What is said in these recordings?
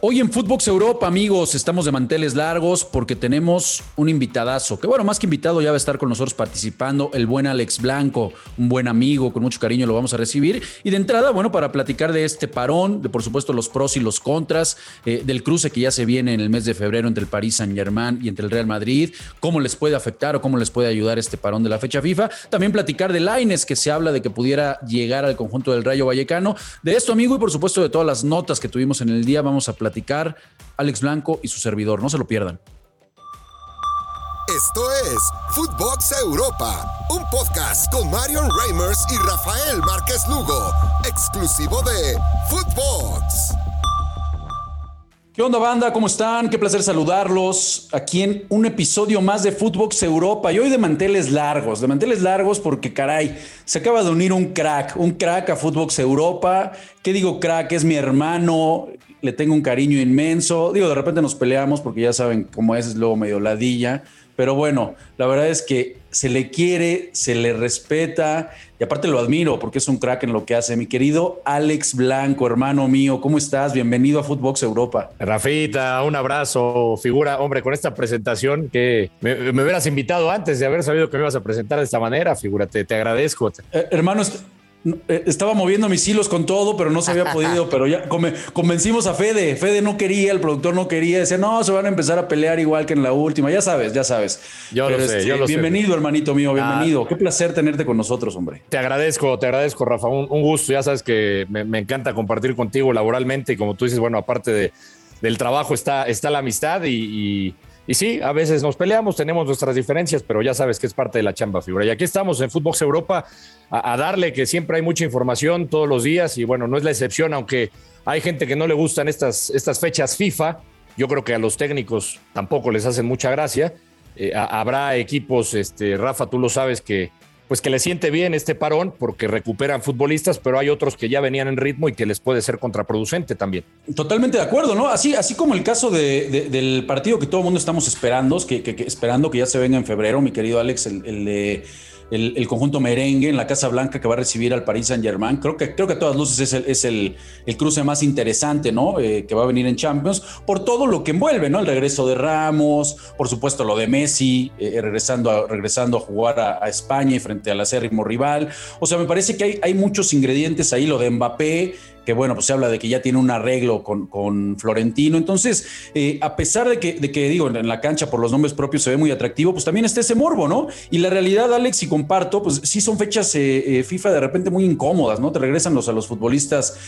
Hoy en Footbox Europa, amigos, estamos de manteles largos porque tenemos un invitadazo, que bueno, más que invitado ya va a estar con nosotros participando, el buen Alex Blanco, un buen amigo, con mucho cariño lo vamos a recibir. Y de entrada, bueno, para platicar de este parón, de por supuesto los pros y los contras, eh, del cruce que ya se viene en el mes de febrero entre el París Saint Germain y entre el Real Madrid, cómo les puede afectar o cómo les puede ayudar este parón de la fecha FIFA. También platicar de Laines, que se habla de que pudiera llegar al conjunto del Rayo Vallecano. De esto, amigo, y por supuesto de todas las notas que tuvimos en el día, vamos a platicar platicar Alex Blanco y su servidor. No se lo pierdan. Esto es Footbox Europa, un podcast con Marion Reimers y Rafael Márquez Lugo, exclusivo de Footbox. ¿Qué onda, banda? ¿Cómo están? Qué placer saludarlos aquí en un episodio más de Footbox Europa. Y hoy de manteles largos, de manteles largos porque, caray, se acaba de unir un crack, un crack a Footbox Europa. ¿Qué digo crack? Es mi hermano, le tengo un cariño inmenso. Digo, de repente nos peleamos porque ya saben cómo es, es luego medio ladilla. Pero bueno, la verdad es que se le quiere, se le respeta y aparte lo admiro porque es un crack en lo que hace. Mi querido Alex Blanco, hermano mío, ¿cómo estás? Bienvenido a Footbox Europa. Rafita, un abrazo, figura, hombre, con esta presentación que me, hubieras invitado antes de haber sabido que me ibas a presentar de esta manera, figúrate, te agradezco. Eh, hermano, estaba moviendo mis hilos con todo, pero no se había podido. pero ya convencimos a Fede. Fede no quería, el productor no quería. Decía, no, se van a empezar a pelear igual que en la última. Ya sabes, ya sabes. Yo lo sé, este, Bienvenido, hermanito mío, ah. bienvenido. Qué placer tenerte con nosotros, hombre. Te agradezco, te agradezco, Rafa. Un, gusto. Ya sabes que me, encanta compartir contigo laboralmente. Y como tú dices, bueno, aparte de, del trabajo está, está la amistad y y sí, a veces nos peleamos, tenemos nuestras diferencias, pero ya sabes que es parte de la chamba, figura. Y aquí estamos en Footbox Europa a, darle que siempre hay mucha información todos los días y bueno, no es la excepción, aunque hay gente que no le gustan estas, estas fechas FIFA. Yo creo que a los técnicos tampoco les hacen mucha gracia. Eh, habrá equipos, este, Rafa, tú lo sabes, que, pues que le siente bien este parón porque recuperan futbolistas, pero hay otros que ya venían en ritmo y que les puede ser contraproducente también. Totalmente de acuerdo, ¿no? Así, así como el caso del partido que todo el mundo estamos esperando, que, esperando que ya se venga en febrero, mi querido Alex, el de el, conjunto merengue en la Casa Blanca que va a recibir al Paris Saint Germain. Creo que, creo que a todas luces es el, es el, el cruce más interesante, ¿no? Eh, que va a venir en Champions, por todo lo que envuelve, ¿no? El regreso de Ramos, por supuesto lo de Messi, eh, regresando, a, regresando a jugar a, España y frente al acérrimo rival. O sea, me parece que hay, hay muchos ingredientes ahí, lo de Mbappé que bueno, pues se habla de que ya tiene un arreglo con, Florentino. Entonces, eh, a pesar de que, de que, digo, en la cancha por los nombres propios se ve muy atractivo, pues también está ese morbo, ¿no? Y la realidad, Alex, y comparto, pues sí son fechas eh, eh, FIFA de repente muy incómodas, ¿no? Te regresan los, a los futbolistas,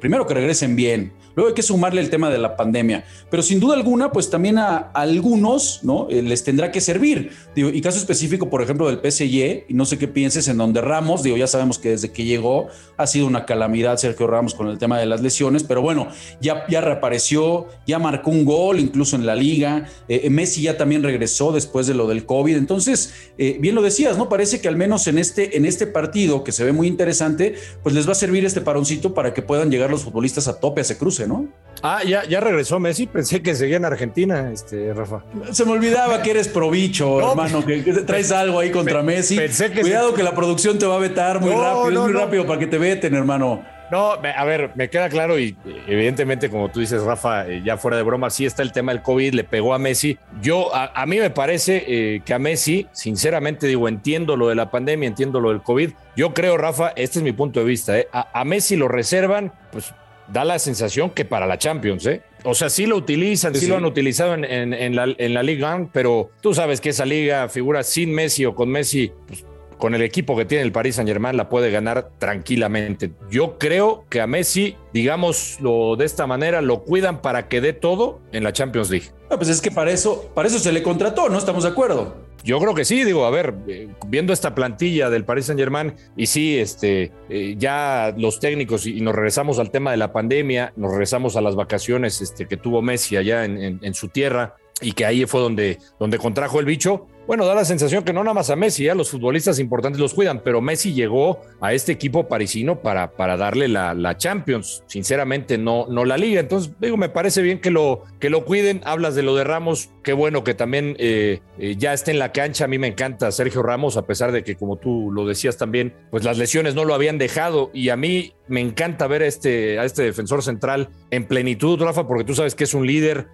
primero que regresen bien, luego hay que sumarle el tema de la pandemia, pero sin duda alguna, pues también a, algunos, ¿no? les tendrá que servir. Digo, y caso específico, por ejemplo, del PSG, y no sé qué pienses, en donde Ramos, digo, ya sabemos que desde que llegó ha sido una calamidad Sergio Ramos con el tema de las lesiones, pero bueno, ya, ya reapareció, ya marcó un gol incluso en la liga, eh, Messi ya también regresó después de lo del COVID, entonces, eh, bien lo decías, ¿no? Parece que al menos en este, en este partido, que se ve muy interesante, pues les va a servir este paroncito para que puedan llegar los futbolistas a tope a ese cruce, ¿no? Ah, ya, ya regresó Messi, pensé que seguía en Argentina, este, Rafa. Se me olvidaba que eres probicho, hermano, que, traes algo ahí contra Messi. Pensé que Cuidado que la producción te va a vetar muy rápido, muy rápido para que te veten, hermano. No, a ver, me queda claro y evidentemente, como tú dices, Rafa, eh, ya fuera de broma, sí está el tema del COVID, le pegó a Messi. Yo, a, mí me parece eh, que a Messi, sinceramente digo, entiendo lo de la pandemia, entiendo lo del COVID. Yo creo, Rafa, este es mi punto de vista, eh, a, Messi lo reservan, pues da la sensación que para la Champions, ¿eh? O sea, sí lo utilizan, sí, lo han utilizado en, la, en la Liga, pero tú sabes que esa liga figura sin Messi o con Messi, pues con el equipo que tiene el Paris Saint Germain la puede ganar tranquilamente. Yo creo que a Messi, digámoslo de esta manera, lo cuidan para que dé todo en la Champions League. pues es que para eso, para eso se le contrató, ¿no? Estamos de acuerdo. Yo creo que sí, digo, a ver, eh, viendo esta plantilla del Paris Saint Germain, y sí, este, eh, ya los técnicos, y nos regresamos al tema de la pandemia, nos regresamos a las vacaciones este, que tuvo Messi allá en su tierra, y que ahí fue donde, donde contrajo el bicho. Bueno, da la sensación que no nada más a Messi, ya los futbolistas importantes los cuidan, pero Messi llegó a este equipo parisino para, para darle la, la, Champions, sinceramente no, no la liga. Entonces, digo, me parece bien que lo, que lo cuiden. Hablas de lo de Ramos, qué bueno que también eh, eh, ya esté en la cancha. A mí me encanta Sergio Ramos, a pesar de que, como tú lo decías también, pues las lesiones no lo habían dejado. Y a mí me encanta ver a este, a este defensor central en plenitud, Rafa, porque tú sabes que es un líder.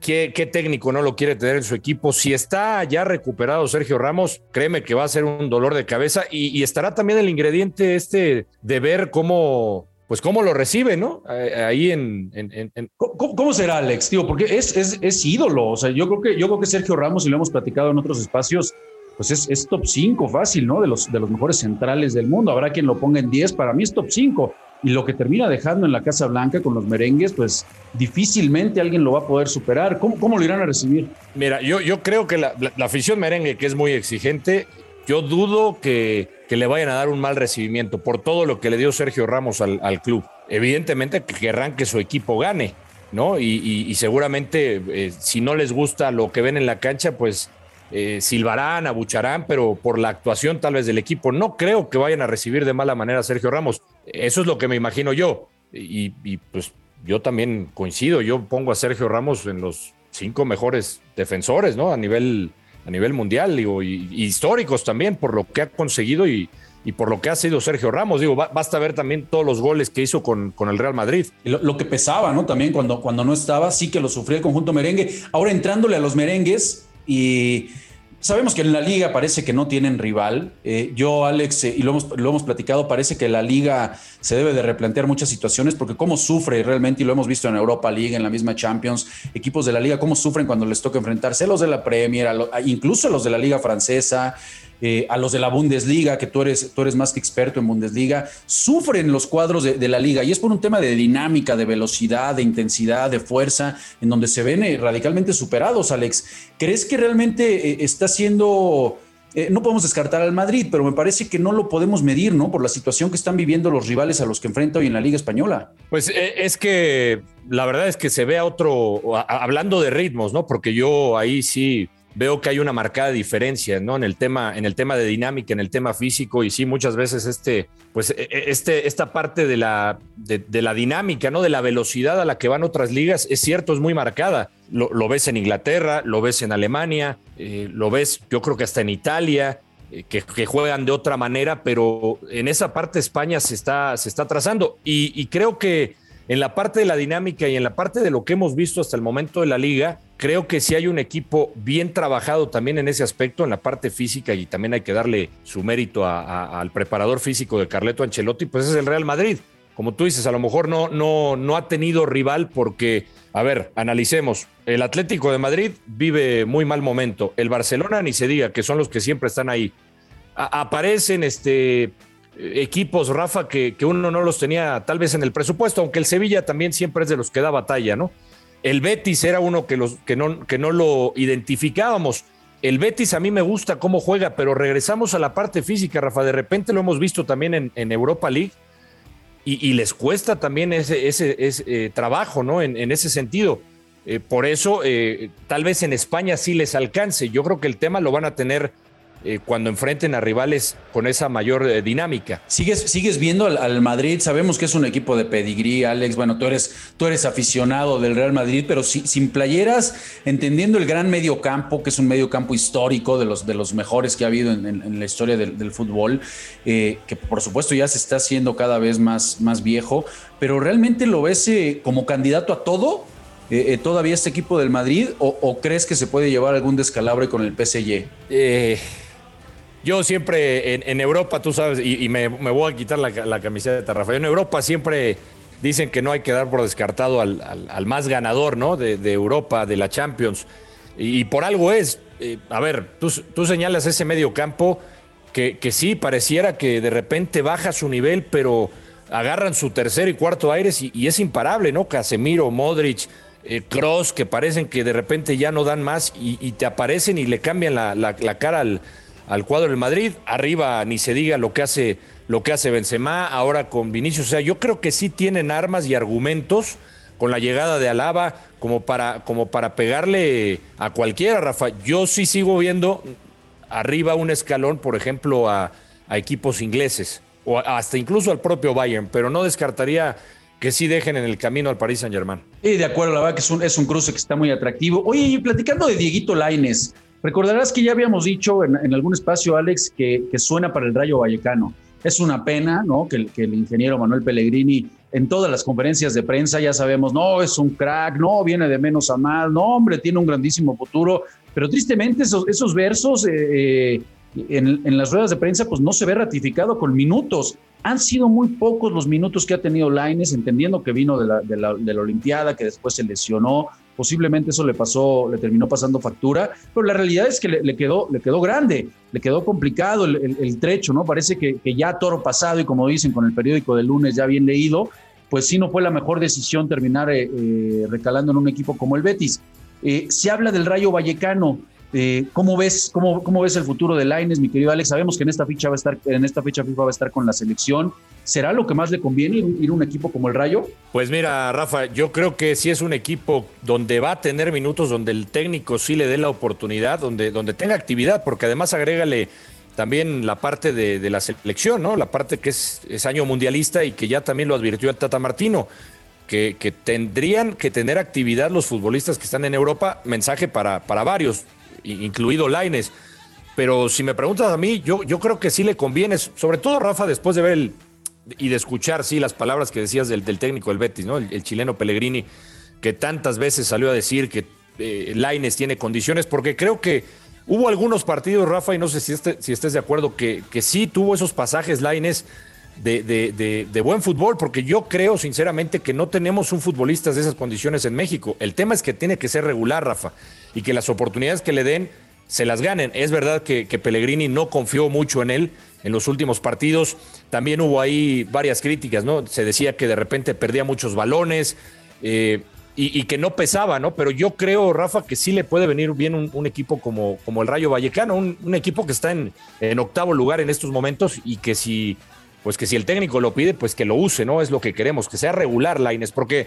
¿Qué, técnico no lo quiere tener en su equipo? Si está ya recuperado Sergio Ramos, créeme que va a ser un dolor de cabeza y, estará también el ingrediente este de ver cómo, pues cómo lo recibe, ¿no? Ahí en... ¿Cómo, será, Alex? Tío, porque es, es, ídolo. O sea, yo creo, que, yo creo que Sergio Ramos, y lo hemos platicado en otros espacios, pues es, es top 5 fácil, ¿no? De los, de los mejores centrales del mundo. Habrá quien lo ponga en 10, para mí es top 5 y lo que termina dejando en la Casa Blanca con los merengues, pues difícilmente alguien lo va a poder superar. ¿Cómo, cómo lo irán a recibir? Mira, yo, yo creo que la, afición merengue, que es muy exigente, yo dudo que, que, le vayan a dar un mal recibimiento por todo lo que le dio Sergio Ramos al, al club. Evidentemente que querrán que su equipo gane, ¿no? Y, seguramente eh, si no les gusta lo que ven en la cancha, pues eh, silbarán, abucharán, pero por la actuación tal vez del equipo, no creo que vayan a recibir de mala manera a Sergio Ramos. Eso es lo que me imagino yo. Y, pues yo también coincido, yo pongo a Sergio Ramos en los cinco mejores defensores, ¿no? A nivel, a nivel mundial, digo, y, históricos también, por lo que ha conseguido y, por lo que ha sido Sergio Ramos. Digo, basta ver también todos los goles que hizo con, con el Real Madrid. Lo, lo, que pesaba, ¿no? También cuando, cuando no estaba, sí que lo sufría el conjunto merengue. Ahora entrándole a los merengues, y sabemos que en la liga parece que no tienen rival. Eh, yo, Alex, eh, y lo hemos, lo hemos platicado, parece que la liga se debe de replantear muchas situaciones porque cómo sufre realmente, y lo hemos visto en Europa League, en la misma Champions, equipos de la liga, cómo sufren cuando les toca enfrentarse a los de la Premier, incluso a los de la liga francesa. Eh, a los de la Bundesliga, que tú eres, tú eres más que experto en Bundesliga, sufren los cuadros de, la liga y es por un tema de dinámica, de velocidad, de intensidad, de fuerza, en donde se ven eh, radicalmente superados, Alex. ¿Crees que realmente eh, está siendo... no podemos descartar al Madrid, pero me parece que no lo podemos medir, ¿no? Por la situación que están viviendo los rivales a los que enfrenta hoy en la Liga Española. Pues es que la verdad es que se ve a otro, hablando de ritmos, ¿no? Porque yo ahí sí veo que hay una marcada diferencia, ¿no? En el tema, en el tema de dinámica, en el tema físico, y sí, muchas veces este, pues, e, e, este, esta parte de la, de, la dinámica, ¿no? De la velocidad a la que van otras ligas, es cierto, es muy marcada. Lo, ves en Inglaterra, lo ves en Alemania, eh, lo ves, yo creo que hasta en Italia. Eh, que, juegan de otra manera, pero en esa parte España se está, se está trazando. Y, y creo que en la parte de la dinámica y en la parte de lo que hemos visto hasta el momento de la liga, Creo que si hay un equipo bien trabajado también en ese aspecto, en la parte física, y también hay que darle su mérito al preparador físico de Carleto Ancelotti, pues es el Real Madrid. Como tú dices, a lo mejor no, no, no ha tenido rival porque, a ver, analicemos. El Atlético de Madrid vive muy mal momento. El Barcelona ni se diga, que son los que siempre están ahí. aparecen este, equipos, Rafa, que, que uno no los tenía tal vez en el presupuesto, aunque el Sevilla también siempre es de los que da batalla, ¿no? El Betis era uno que, los, que, no, que no lo identificábamos. El Betis a mí me gusta cómo juega, pero regresamos a la parte física, Rafa. De repente lo hemos visto también en, Europa League y, les cuesta también ese, ese, eh, trabajo, ¿no? En, ese sentido. Eh, por eso, eh, tal vez en España sí les alcance. Yo creo que el tema lo van a tener eh, cuando enfrenten a rivales con esa mayor eh, dinámica. ¿Sigues, sigues viendo al, Madrid? Sabemos que es un equipo de pedigrí, Alex. Bueno, tú eres, tú eres aficionado del Real Madrid, pero sin playeras, entendiendo el gran medio campo, que es un medio campo histórico de los, de los mejores que ha habido en, la historia del, fútbol, eh, que por supuesto ya se está haciendo cada vez más, más viejo, pero realmente lo ves como candidato a todo. todavía este equipo del Madrid o, crees que se puede llevar algún descalabre con el PSG? Eh, yo siempre en, Europa, tú sabes, y, me, voy a quitar la, camiseta, Rafael. En Europa siempre dicen que no hay que dar por descartado al, más ganador, ¿no? De, Europa, de la Champions. Y, por algo es. Eh, a ver, tú, señalas ese medio campo que, sí pareciera que de repente baja su nivel, pero agarran su tercer y cuarto aires y, es imparable, ¿no? Casemiro, Modric. Cross, eh, que parecen que de repente ya no dan más y, te aparecen y le cambian la cara al, al cuadro del Madrid. Arriba ni se diga lo que hace lo que hace Benzema ahora con Vinicius. O sea, yo creo que sí tienen armas y argumentos con la llegada de Alaba, como para, como para pegarle a cualquiera, Rafa. Yo sí sigo viendo arriba un escalón, por ejemplo, a, equipos ingleses, o hasta incluso al propio Bayern, pero no descartaría que sí dejen en el camino al Paris Saint Germain. Sí, de acuerdo, la verdad que es un, es un cruce que está muy atractivo. Oye, y platicando de Dieguito Laines, recordarás que ya habíamos dicho en, algún espacio, Alex, que, suena para el Rayo Vallecano. Es una pena, ¿no? Que, el ingeniero Manuel Pellegrini en todas las conferencias de prensa ya sabemos, no, es un crack, no, viene de menos a más, no, hombre, tiene un grandísimo futuro, pero tristemente esos, versos eh, eh, en, las ruedas de prensa pues no se ve ratificado con minutos. Han sido muy pocos los minutos que ha tenido Laines, entendiendo que vino de la Olimpiada, que después se lesionó, posiblemente eso le pasó, le terminó pasando factura, pero la realidad es que le, quedó, le quedó grande, le quedó complicado el, trecho, ¿no? Parece que, ya toro pasado y como dicen con el periódico del lunes ya bien leído, pues sí no fue la mejor decisión terminar eh, eh, recalando en un equipo como el Betis. Eh, se habla del Rayo Vallecano. ¿Cómo, ves, cómo, ¿Cómo ves el futuro de Laines, mi querido Alex? Sabemos que en esta ficha va a estar, en esta fecha FIFA va a estar con la selección. ¿Será lo que más le conviene ir, a un equipo como el Rayo? Pues mira, Rafa, yo creo que sí es un equipo donde va a tener minutos, donde el técnico sí le dé la oportunidad, donde, donde tenga actividad, porque además agrégale también la parte de, la selección, ¿no? La parte que es, año mundialista y que ya también lo advirtió el Tata Martino, que, tendrían que tener actividad los futbolistas que están en Europa, mensaje para, para varios, incluido Laines. Pero si me preguntas a mí, yo, yo creo que sí le conviene, sobre todo Rafa, después de ver y de escuchar, sí, las palabras que decías del, técnico del Betis, ¿no? El, chileno Pellegrini, que tantas veces salió a decir que eh, Laines tiene condiciones, porque creo que Hubo algunos partidos, Rafa, y no sé si, este, si estés de acuerdo, que, que sí tuvo esos pasajes, Laines, de, de, de, buen fútbol, porque yo creo sinceramente que no tenemos un futbolista de esas condiciones en México. El tema es que tiene que ser regular, Rafa, y que las oportunidades que le den se las ganen. Es verdad que, Pellegrini no confió mucho en él en los últimos partidos. También hubo ahí varias críticas, ¿no? Se decía que de repente perdía muchos balones. Eh, y, que no pesaba, ¿no? Pero yo creo, Rafa, que sí le puede venir bien un, equipo como, como el Rayo Vallecano, un, equipo que está en, en, octavo lugar en estos momentos y que si, pues que si el técnico lo pide, pues que lo use, ¿no? Es lo que queremos, que sea regular, Laines, porque,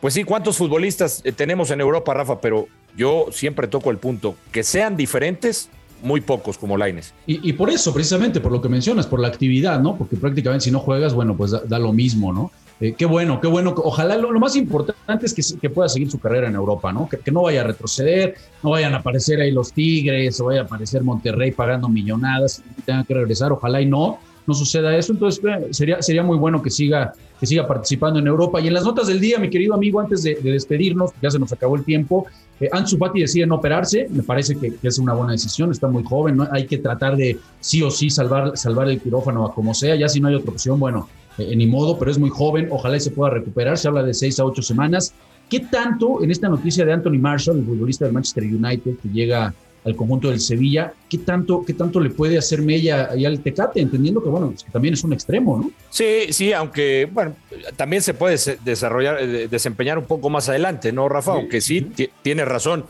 pues sí, ¿cuántos futbolistas eh, tenemos en Europa, Rafa? Pero yo siempre toco el punto, que sean diferentes, muy pocos como Laines. Y, por eso, precisamente, por lo que mencionas, por la actividad, ¿no? Porque prácticamente si no juegas, bueno, pues da lo mismo, ¿no? Eh, qué bueno, qué bueno. Ojalá lo, más importante es que, pueda seguir su carrera en Europa, ¿no? Que, no vaya a retroceder, no vayan a aparecer ahí los Tigres, o vaya a aparecer Monterrey pagando millonadas y tenga que regresar. Ojalá y no, no suceda eso. Entonces eh, sería, sería muy bueno que siga, que siga participando en Europa. Y en las notas del día, mi querido amigo, antes de, despedirnos, ya se nos acabó el tiempo, eh, Ansu Fati decide no operarse. Me parece que, es una buena decisión, está muy joven, hay que tratar de sí o sí salvar, salvar el quirófano a como sea. Ya si no hay otra opción, bueno eh, ni modo, pero es muy joven, ojalá y se pueda recuperar, se habla de seis a ocho semanas. ¿Qué tanto en esta noticia de Anthony Marshall, el futbolista del Manchester United que llega al conjunto del Sevilla, ¿qué tanto, qué tanto le puede hacer mella ahí al Tecate? Entendiendo que, bueno, que también es un extremo, ¿no? Sí, sí, aunque, bueno, también se puede desarrollar, eh, desempeñar un poco más adelante, ¿no, Rafa? Aunque sí, tiene razón.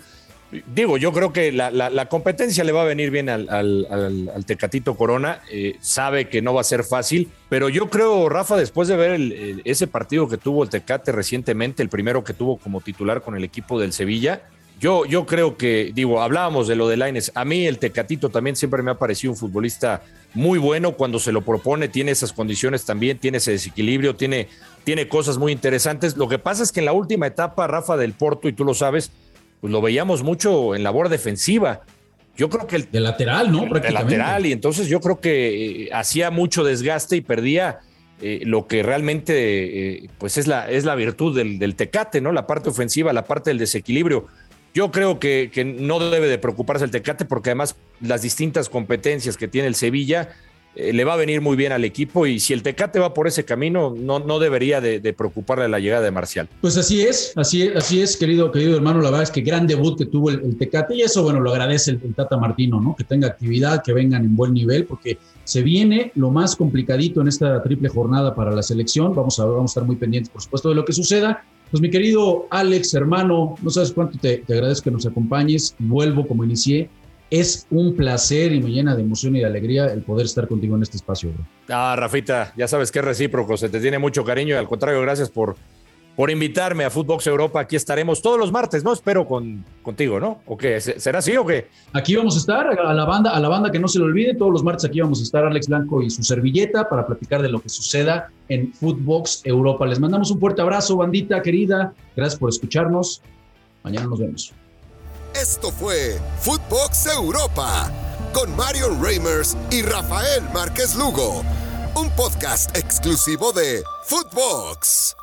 Digo, yo creo que la, competencia le va a venir bien al, Tecatito Corona. Eh, sabe que no va a ser fácil, pero yo creo, Rafa, después de ver ese partido que tuvo el Tecate recientemente, el primero que tuvo como titular con el equipo del Sevilla, yo, yo creo que, digo, hablábamos de lo de Laines. A mí el Tecatito también siempre me ha parecido un futbolista muy bueno cuando se lo propone, tiene esas condiciones también, tiene ese desequilibrio, tiene, tiene cosas muy interesantes. Lo que pasa es que en la última etapa, Rafa, del Porto, y tú lo sabes, pues lo veíamos mucho en labor defensiva. Yo creo que el. De lateral, ¿no? De lateral, y entonces yo creo que eh, hacía mucho desgaste y perdía eh, lo que realmente eh, pues es la, es la virtud del, Tecate, ¿no? La parte ofensiva, la parte del desequilibrio. Yo creo que, no debe de preocuparse el Tecate porque además las distintas competencias que tiene el Sevilla eh, le va a venir muy bien al equipo y si el Tecate va por ese camino, no, no debería de, preocuparle la llegada de Marcial. Pues así es, así es, así es, querido, querido hermano, la verdad es que gran debut que tuvo el, Tecate y eso, bueno, lo agradece el, Tata Martino, ¿no? Que tenga actividad, que vengan en buen nivel, porque se viene lo más complicadito en esta triple jornada para la selección. Vamos a, vamos a estar muy pendientes, por supuesto, de lo que suceda. Pues mi querido Alex, hermano, no sabes cuánto te, agradezco que nos acompañes. Vuelvo como inicié es un placer y me llena de emoción y de alegría el poder estar contigo en este espacio. Ah, Rafita, ya sabes que es recíproco, se te tiene mucho cariño y al contrario, gracias por, por invitarme a Footbox Europa. Aquí estaremos todos los martes, ¿no? Espero con, contigo, ¿no? ¿O qué? ¿Será así o qué? Aquí vamos a estar, a la banda, a la banda que no se le olvide, todos los martes aquí vamos a estar Alex Blanco y su servilleta para platicar de lo que suceda en Footbox Europa. Les mandamos un fuerte abrazo, bandita querida. Gracias por escucharnos. Mañana nos vemos. Esto fue Footbox Europa con Marion Reimers y Rafael Márquez Lugo, un podcast exclusivo de Footbox.